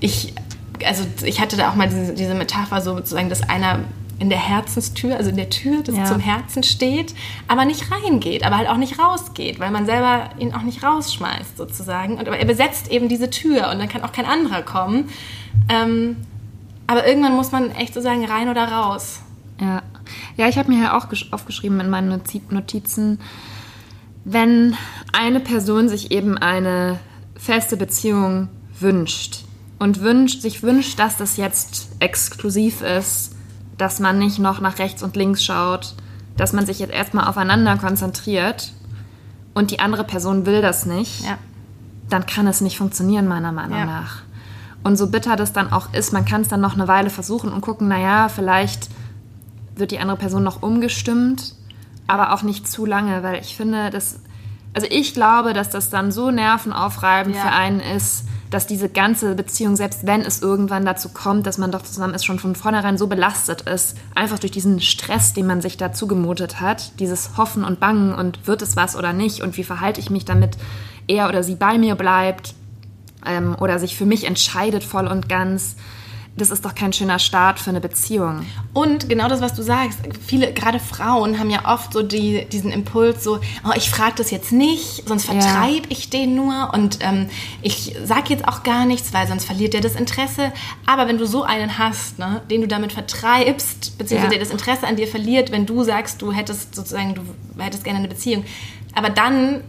ich, also ich hatte da auch mal diese, diese Metapher so sozusagen, dass einer in der Herzenstür, also in der Tür, das Ja. zum Herzen steht, aber nicht reingeht, aber halt auch nicht rausgeht, weil man selber ihn auch nicht rausschmeißt sozusagen. Und aber er besetzt eben diese Tür und dann kann auch kein anderer kommen. Ähm, aber irgendwann muss man echt so sagen, rein oder raus. Ja, ja ich habe mir ja auch gesch- aufgeschrieben in meinen Notizen, wenn eine Person sich eben eine feste Beziehung wünscht und wünscht, sich wünscht, dass das jetzt exklusiv ist, dass man nicht noch nach rechts und links schaut, dass man sich jetzt erstmal aufeinander konzentriert und die andere Person will das nicht, Ja. dann kann es nicht funktionieren, meiner Meinung Ja. nach. Und so bitter das dann auch ist, man kann es dann noch eine Weile versuchen und gucken, naja, vielleicht wird die andere Person noch umgestimmt, aber auch nicht zu lange, weil ich finde, dass, also ich glaube, dass das dann so nervenaufreibend Ja. für einen ist, dass diese ganze Beziehung, selbst wenn es irgendwann dazu kommt, dass man doch zusammen ist, schon von vornherein so belastet ist, einfach durch diesen Stress, den man sich da zugemutet hat, dieses Hoffen und Bangen und wird es was oder nicht und wie verhalte ich mich damit, er oder sie bei mir bleibt ähm, oder sich für mich entscheidet voll und ganz. Das ist doch kein schöner Start für eine Beziehung. Und genau das, was du sagst, viele, gerade Frauen haben ja oft so die, diesen Impuls, so, oh, ich frage das jetzt nicht, sonst Ja. vertreibe ich den nur und ähm, ich sag jetzt auch gar nichts, weil sonst verliert der das Interesse. Aber wenn du so einen hast, ne, den du damit vertreibst, beziehungsweise Ja. der das Interesse an dir verliert, wenn du sagst, du hättest sozusagen, du hättest gerne eine Beziehung, aber dann,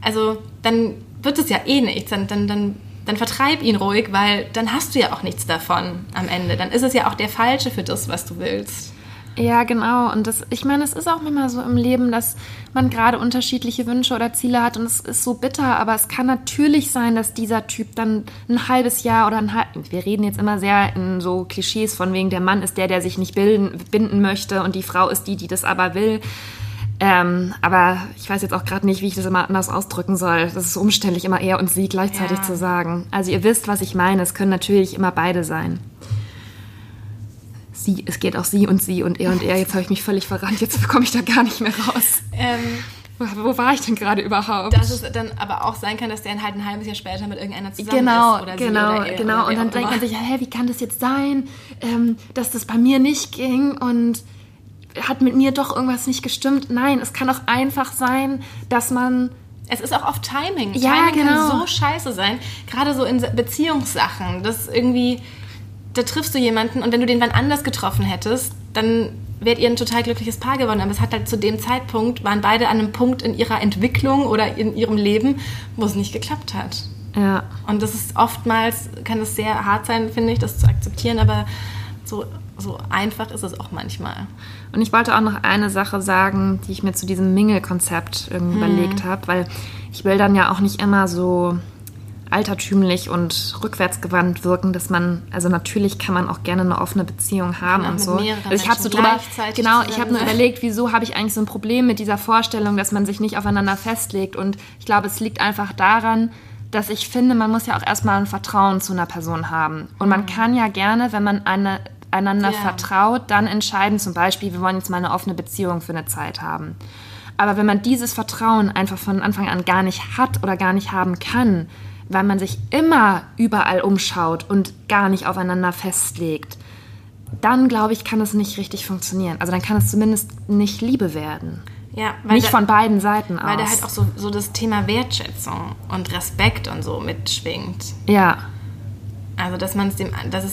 also dann wird es ja eh nichts, dann, dann, dann dann vertreib ihn ruhig, weil dann hast du ja auch nichts davon am Ende. Dann ist es ja auch der Falsche für das, was du willst. Ja, genau. Und das, ich meine, es ist auch immer so im Leben, dass man gerade unterschiedliche Wünsche oder Ziele hat und es ist so bitter, aber es kann natürlich sein, dass dieser Typ dann ein halbes Jahr oder ein halbes, wir reden jetzt immer sehr in so Klischees von wegen, der Mann ist der, der sich nicht bilden, binden möchte und die Frau ist die, die das aber will. Ähm, aber ich weiß jetzt auch gerade nicht, wie ich das immer anders ausdrücken soll. Das ist so umständlich, immer er und sie gleichzeitig Ja. zu sagen. Also ihr wisst, was ich meine. Es können natürlich immer beide sein. Sie, es geht auch sie und sie und er und er. Jetzt habe ich mich völlig verrannt. Jetzt komme ich da gar nicht mehr raus. Ähm, Wo, wo war ich denn gerade überhaupt? dass es dann aber auch sein kann, dass der halt ein halbes Jahr später mit irgendeiner zusammen Genau, ist. Oder sie genau, oder er genau. Oder Und dann denkt man sich, hä, wie kann das jetzt sein, ähm, dass das bei mir nicht ging und hat mit mir doch irgendwas nicht gestimmt? Nein, es kann auch einfach sein, dass man Es ist auch oft Timing. Ja, Timing genau. kann so scheiße sein. Gerade so in Beziehungssachen. Das irgendwie, da triffst du jemanden und wenn du den wann anders getroffen hättest, dann wärt ihr ein total glückliches Paar geworden. Aber es hat halt zu dem Zeitpunkt, waren beide an einem Punkt in ihrer Entwicklung oder in ihrem Leben, wo es nicht geklappt hat. ja, Und das ist oftmals, kann es sehr hart sein, finde ich, das zu akzeptieren, aber so, so einfach ist es auch manchmal. Und ich wollte auch noch eine Sache sagen, die ich mir zu diesem Mingle-Konzept irgendwie überlegt habe, weil ich will dann ja auch nicht immer so altertümlich und rückwärtsgewandt wirken, dass man, also natürlich kann man auch gerne eine offene Beziehung haben und so. Also ich habe so drüber, genau, ich habe nur überlegt, wieso habe ich eigentlich so ein Problem mit dieser Vorstellung, dass man sich nicht aufeinander festlegt. Und ich glaube, es liegt einfach daran, dass ich finde, man muss ja auch erstmal ein Vertrauen zu einer Person haben. Und man kann ja gerne, wenn man eine, einander Ja. vertraut, dann entscheiden, zum Beispiel, wir wollen jetzt mal eine offene Beziehung für eine Zeit haben. Aber wenn man dieses Vertrauen einfach von Anfang an gar nicht hat oder gar nicht haben kann, weil man sich immer überall umschaut und gar nicht aufeinander festlegt, dann glaube ich, kann es nicht richtig funktionieren. Also dann kann es zumindest nicht Liebe werden. Ja, weil Nicht da- von beiden Seiten aus. Weil da halt auch so, so das Thema Wertschätzung und Respekt und so mitschwingt. ja, Also, dass man es dem, dass es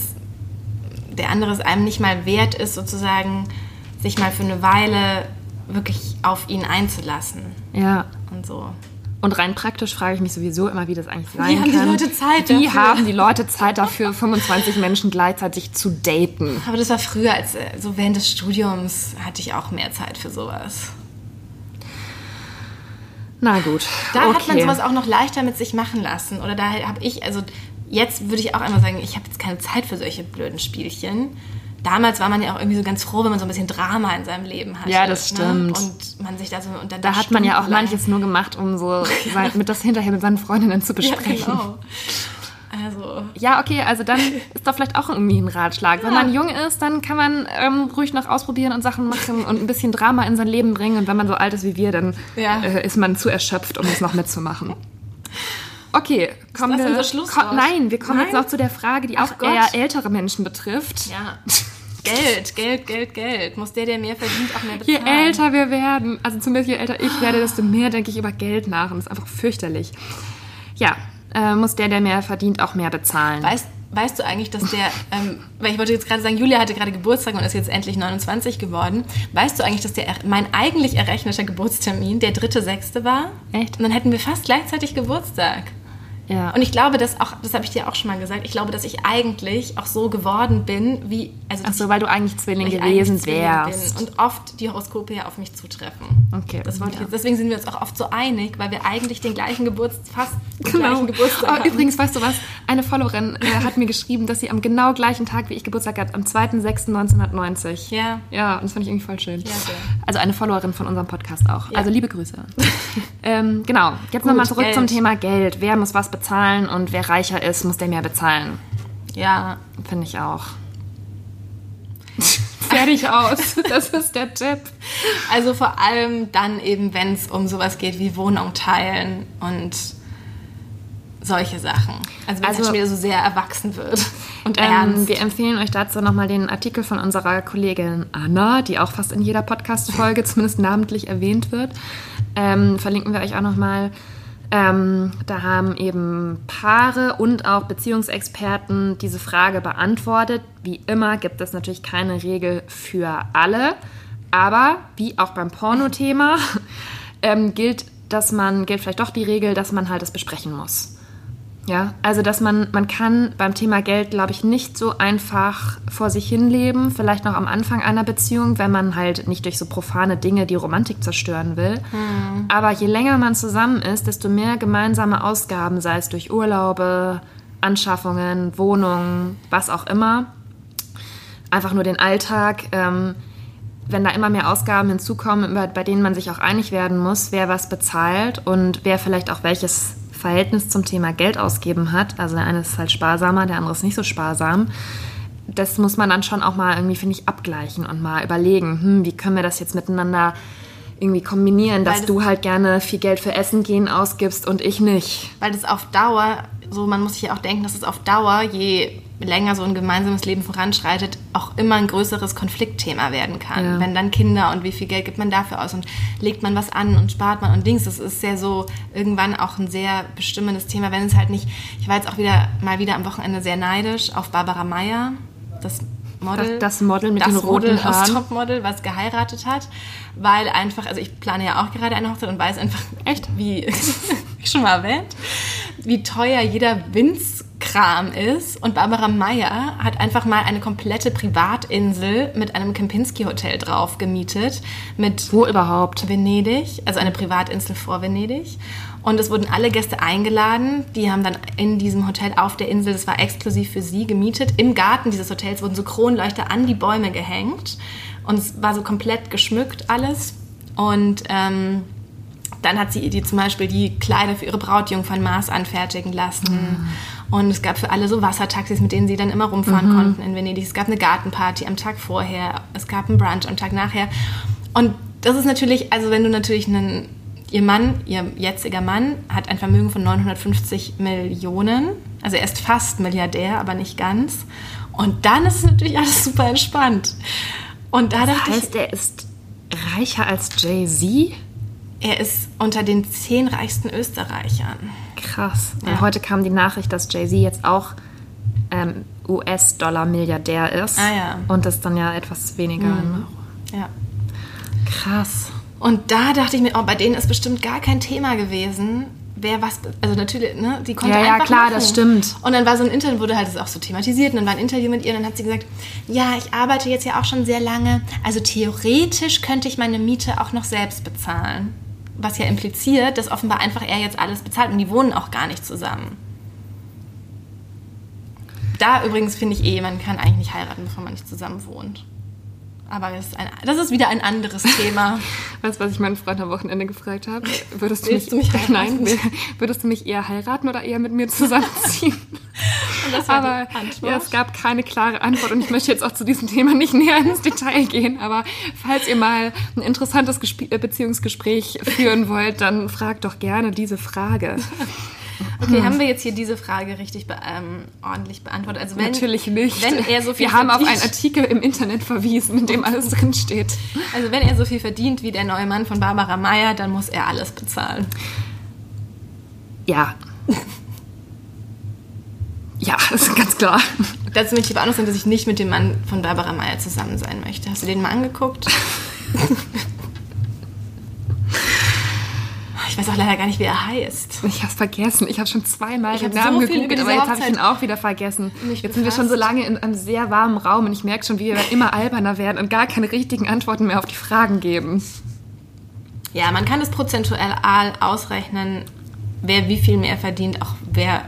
der andere es einem nicht mal wert ist, sozusagen, sich mal für eine Weile wirklich auf ihn einzulassen ja. und so. Und rein praktisch frage ich mich sowieso immer, wie das eigentlich sein Wie haben die kann. Leute Zeit Wie dafür? haben die Leute Zeit dafür, 25 Menschen gleichzeitig zu daten? Aber das war früher, als äh, so während des Studiums hatte ich auch mehr Zeit für sowas. Na gut. Da okay. hat man sowas auch noch leichter mit sich machen lassen. Oder da habe ich, also jetzt würde ich auch einmal sagen, ich habe jetzt keine Zeit für solche blöden Spielchen. Damals war man ja auch irgendwie so ganz froh, wenn man so ein bisschen Drama in seinem Leben hatte. Ja, das Ne? stimmt. Und man sich da so und dann Da hat man ja auch manches nur gemacht, um so sein, mit das hinterher mit seinen Freundinnen zu Ja, besprechen. genau. Also, Ja, okay, also dann ist doch vielleicht auch irgendwie ein Ratschlag. Wenn man jung ist, dann kann man ähm, ruhig noch ausprobieren und Sachen machen und ein bisschen Drama in sein Leben bringen. Und wenn man so alt ist wie wir, dann Ja. äh, ist man zu erschöpft, um es noch mitzumachen. Okay, kommen das wir. unser Schlusswort? ko- nein, wir kommen Nein? jetzt noch zu der Frage, die Ach auch Gott. eher ältere Menschen betrifft. ja. Geld, Geld, Geld, Geld. Muss der, der mehr verdient, auch mehr Je bezahlen. älter wir werden, also zumindest je älter ich werde, desto mehr denke ich über Geld nach und das ist einfach fürchterlich. Ja, äh, muss der, der mehr verdient, auch mehr bezahlen. Weißt, weißt du eigentlich, dass der, ähm, weil ich wollte jetzt gerade sagen, Julia hatte gerade Geburtstag und ist jetzt endlich 29 geworden. Weißt du eigentlich, dass der, mein eigentlich errechneter Geburtstermin der dritte, sechste war? Echt? Und dann hätten wir fast gleichzeitig Geburtstag. Ja. Und ich glaube, dass auch, das habe ich dir auch schon mal gesagt, ich glaube, dass ich eigentlich auch so geworden bin, wie, also Ach so, weil du eigentlich Zwilling ich gewesen eigentlich Zwilling wärst. Bin und oft die Horoskope ja auf mich zutreffen. Okay. Das wollte ich ja. jetzt, deswegen sind wir uns auch oft so einig, weil wir eigentlich den gleichen Geburtstag, fast den Genau. gleichen Geburtstag Aber haben. übrigens, weißt du was? Eine Followerin äh, hat mir geschrieben, dass sie am genau gleichen Tag wie ich Geburtstag hat, am 2.6.1990. Ja. Ja, und das fand ich irgendwie voll schön. Ja, sehr. Also eine Followerin von unserem Podcast auch. Ja. Also liebe Grüße. ähm, genau, jetzt nochmal zurück Geld. zum Thema Geld. Wer muss was bezahlen und wer reicher ist, muss der mehr bezahlen. Ja, Finde ich auch. Fertig aus. Das ist der Tipp. Also vor allem dann eben, wenn es um sowas geht wie Wohnung teilen und solche Sachen. Also wenn es Also- halt schon wieder so sehr erwachsen wird und Ähm, ernst. wir empfehlen euch dazu nochmal den Artikel von unserer Kollegin Anna, die auch fast in jeder Podcast-Folge zumindest namentlich erwähnt wird. Ähm, verlinken wir euch auch nochmal. Ähm, da haben eben Paare und auch Beziehungsexperten diese Frage beantwortet. Wie immer gibt es natürlich keine Regel für alle, aber wie auch beim Porno-Thema ähm, gilt, dass man gilt vielleicht doch die Regel, dass man halt es besprechen muss. Ja, also dass man, man kann beim Thema Geld, glaube ich, nicht so einfach vor sich hinleben, vielleicht noch am Anfang einer Beziehung, wenn man halt nicht durch so profane Dinge die Romantik zerstören will. Hm. Aber je länger man zusammen ist, desto mehr gemeinsame Ausgaben, sei es durch Urlaube, Anschaffungen, Wohnungen, was auch immer, einfach nur den Alltag, ähm, wenn da immer mehr Ausgaben hinzukommen, bei denen man sich auch einig werden muss, wer was bezahlt und wer vielleicht auch welches Verhältnis zum Thema Geld ausgeben hat. Also der eine ist halt sparsamer, der andere ist nicht so sparsam. Das muss man dann schon auch mal irgendwie, finde ich, abgleichen und mal überlegen, hm, wie können wir das jetzt miteinander irgendwie kombinieren, dass das du halt gerne viel Geld für Essen gehen ausgibst und ich nicht. Weil das auf Dauer, so man muss sich ja auch denken, dass es auf Dauer, je länger so ein gemeinsames Leben voranschreitet, auch immer ein größeres Konfliktthema werden kann. Ja. Wenn dann Kinder und wie viel Geld gibt man dafür aus und legt man was an und spart man und Dings, das ist ja so irgendwann auch ein sehr bestimmendes Thema, wenn es halt nicht, ich war jetzt auch wieder mal wieder am Wochenende sehr neidisch auf Barbara Meyer, das Model. Das, das Model mit das den roten Model Haaren. Das Topmodel, was geheiratet hat, weil einfach, also ich plane ja auch gerade eine Hochzeit und weiß einfach, echt, wie, wie schon mal erwähnt, wie teuer jeder Winz Kram ist. Und Barbara Meyer hat einfach mal eine komplette Privatinsel mit einem Kempinski-Hotel drauf gemietet. Mit Wo überhaupt? Venedig, also eine Privatinsel vor Venedig. Und es wurden alle Gäste eingeladen. Die haben dann in diesem Hotel auf der Insel, das war exklusiv für sie, gemietet. Im Garten dieses Hotels wurden so Kronleuchter an die Bäume gehängt. Und es war so komplett geschmückt alles. Und ähm, dann hat sie die zum Beispiel die Kleider für ihre Brautjungfern Maß anfertigen lassen. Mhm. Und es gab für alle so Wassertaxis, mit denen sie dann immer rumfahren mhm. konnten in Venedig. Es gab eine Gartenparty am Tag vorher. Es gab einen Brunch am Tag nachher. Und das ist natürlich, also wenn du natürlich einen, ihr Mann, ihr jetziger Mann, hat ein Vermögen von 950 Millionen. Also er ist fast Milliardär, aber nicht ganz. Und dann ist es natürlich alles super entspannt. Und da das heißt, ich, er ist reicher als Jay-Z? Er ist unter den zehn reichsten Österreichern. Krass. Ja. Und heute kam die Nachricht, dass Jay-Z jetzt auch ähm, US-Dollar-Milliardär ist. Ah, ja. Und das dann ja etwas weniger. Mhm. Ja. Krass. Und da dachte ich mir, oh, bei denen ist bestimmt gar kein Thema gewesen, wer was, also natürlich, ne, die konnte ja, einfach Ja, klar, machen. das stimmt. Und dann war so ein Interview, wurde halt das auch so thematisiert und dann war ein Interview mit ihr und dann hat sie gesagt, ja, ich arbeite jetzt ja auch schon sehr lange, also theoretisch könnte ich meine Miete auch noch selbst bezahlen was ja impliziert, dass offenbar einfach er jetzt alles bezahlt und die wohnen auch gar nicht zusammen. Da übrigens finde ich eh, man kann eigentlich nicht heiraten, bevor man nicht zusammen wohnt. Aber das ist, ein, das ist wieder ein anderes Thema. weißt du, was ich meinen Freund am Wochenende gefragt habe? Würdest du mich, du mich heiraten? Nein, würdest du mich eher heiraten oder eher mit mir zusammenziehen? Aber ja, es gab keine klare Antwort und ich möchte jetzt auch zu diesem Thema nicht näher ins Detail gehen. Aber falls ihr mal ein interessantes Gespr äh, Beziehungsgespräch führen wollt, dann fragt doch gerne diese Frage. Okay, hm. haben wir jetzt hier diese Frage richtig be ähm, ordentlich beantwortet? Also wenn, Natürlich nicht. Wenn er so viel wir haben verdient, auf einen Artikel im Internet verwiesen, in dem alles drin steht. Also wenn er so viel verdient wie der neue Mann von Barbara Meyer, dann muss er alles bezahlen. Ja. ja, das ist ganz klar. Dazu möchte ich aber auch noch sagen, dass ich nicht mit dem Mann von Barbara Meyer zusammen sein möchte. Hast du den mal angeguckt? Ich weiß auch leider gar nicht, wie er heißt. Ich habe vergessen. Ich habe schon zweimal den Namen so gegoogelt, aber jetzt habe ich ihn auch wieder vergessen. Jetzt befasst. sind wir schon so lange in einem sehr warmen Raum und ich merke schon, wie wir immer alberner werden und gar keine richtigen Antworten mehr auf die Fragen geben. Ja, man kann es prozentuell ausrechnen, wer wie viel mehr verdient, auch wer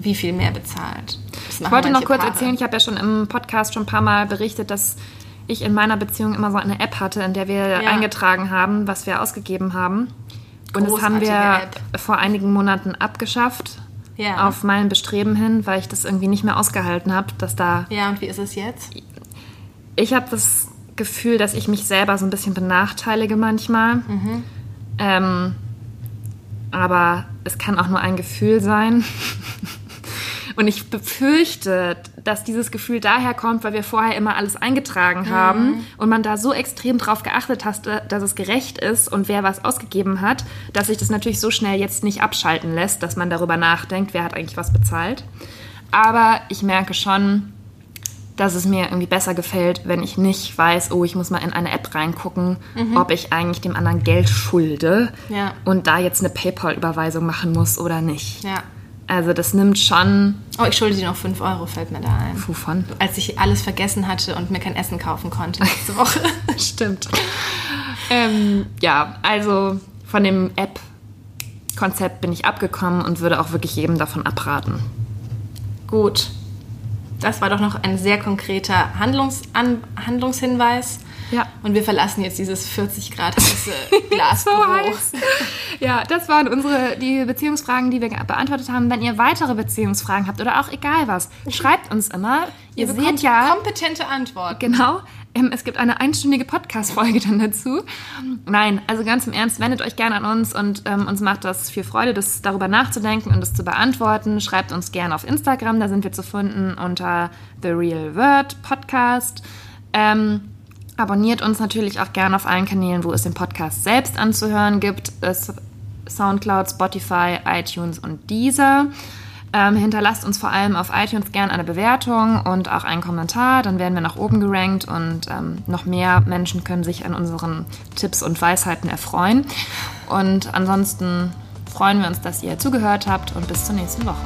wie viel mehr bezahlt. Ich wollte noch kurz Paare. erzählen, ich habe ja schon im Podcast schon ein paar Mal berichtet, dass ich in meiner Beziehung immer so eine App hatte, in der wir ja. eingetragen haben, was wir ausgegeben haben. Und das haben wir App. vor einigen Monaten abgeschafft. Ja. Auf mein Bestreben hin, weil ich das irgendwie nicht mehr ausgehalten habe, dass da. Ja, und wie ist es jetzt? Ich habe das Gefühl, dass ich mich selber so ein bisschen benachteilige manchmal. Mhm. Ähm, aber es kann auch nur ein Gefühl sein. Und ich befürchte, dass dieses Gefühl daher kommt, weil wir vorher immer alles eingetragen mhm. haben und man da so extrem drauf geachtet hat, dass es gerecht ist und wer was ausgegeben hat, dass sich das natürlich so schnell jetzt nicht abschalten lässt, dass man darüber nachdenkt, wer hat eigentlich was bezahlt. Aber ich merke schon, dass es mir irgendwie besser gefällt, wenn ich nicht weiß, oh, ich muss mal in eine App reingucken, mhm. ob ich eigentlich dem anderen Geld schulde ja. und da jetzt eine PayPal-Überweisung machen muss oder nicht. Ja. Also das nimmt schon. Oh, ich schulde dir noch 5 Euro, fällt mir da ein. Wovon? Als ich alles vergessen hatte und mir kein Essen kaufen konnte letzte Woche. Stimmt. ähm, ja, also von dem App-Konzept bin ich abgekommen und würde auch wirklich jedem davon abraten. Gut. Das war doch noch ein sehr konkreter Handlungsan Handlungshinweis. Ja. Und wir verlassen jetzt dieses 40 Grad heiße Glasbüro. so heiß. Ja, das waren unsere die Beziehungsfragen, die wir beantwortet haben. Wenn ihr weitere Beziehungsfragen habt oder auch egal was, schreibt uns immer. Ihr, Ihr seht seht ja kompetente Antworten. Genau. Ähm, Es gibt eine einstündige Podcast-Folge dann dazu. Nein, also ganz im Ernst, wendet euch gerne an uns und ähm, uns macht das viel Freude, das darüber nachzudenken und das zu beantworten. Schreibt uns gerne auf Instagram, da sind wir zu finden unter The Real Word Podcast. Ähm, abonniert uns natürlich auch gerne auf allen Kanälen, wo es den Podcast selbst anzuhören gibt. Es Soundcloud, Spotify, iTunes und Deezer. Ähm, hinterlasst uns vor allem auf iTunes gern eine Bewertung und auch einen Kommentar. Dann werden wir nach oben gerankt und ähm, noch mehr Menschen können sich an unseren Tipps und Weisheiten erfreuen. Und ansonsten freuen wir uns, dass ihr zugehört habt und bis zur nächsten Woche.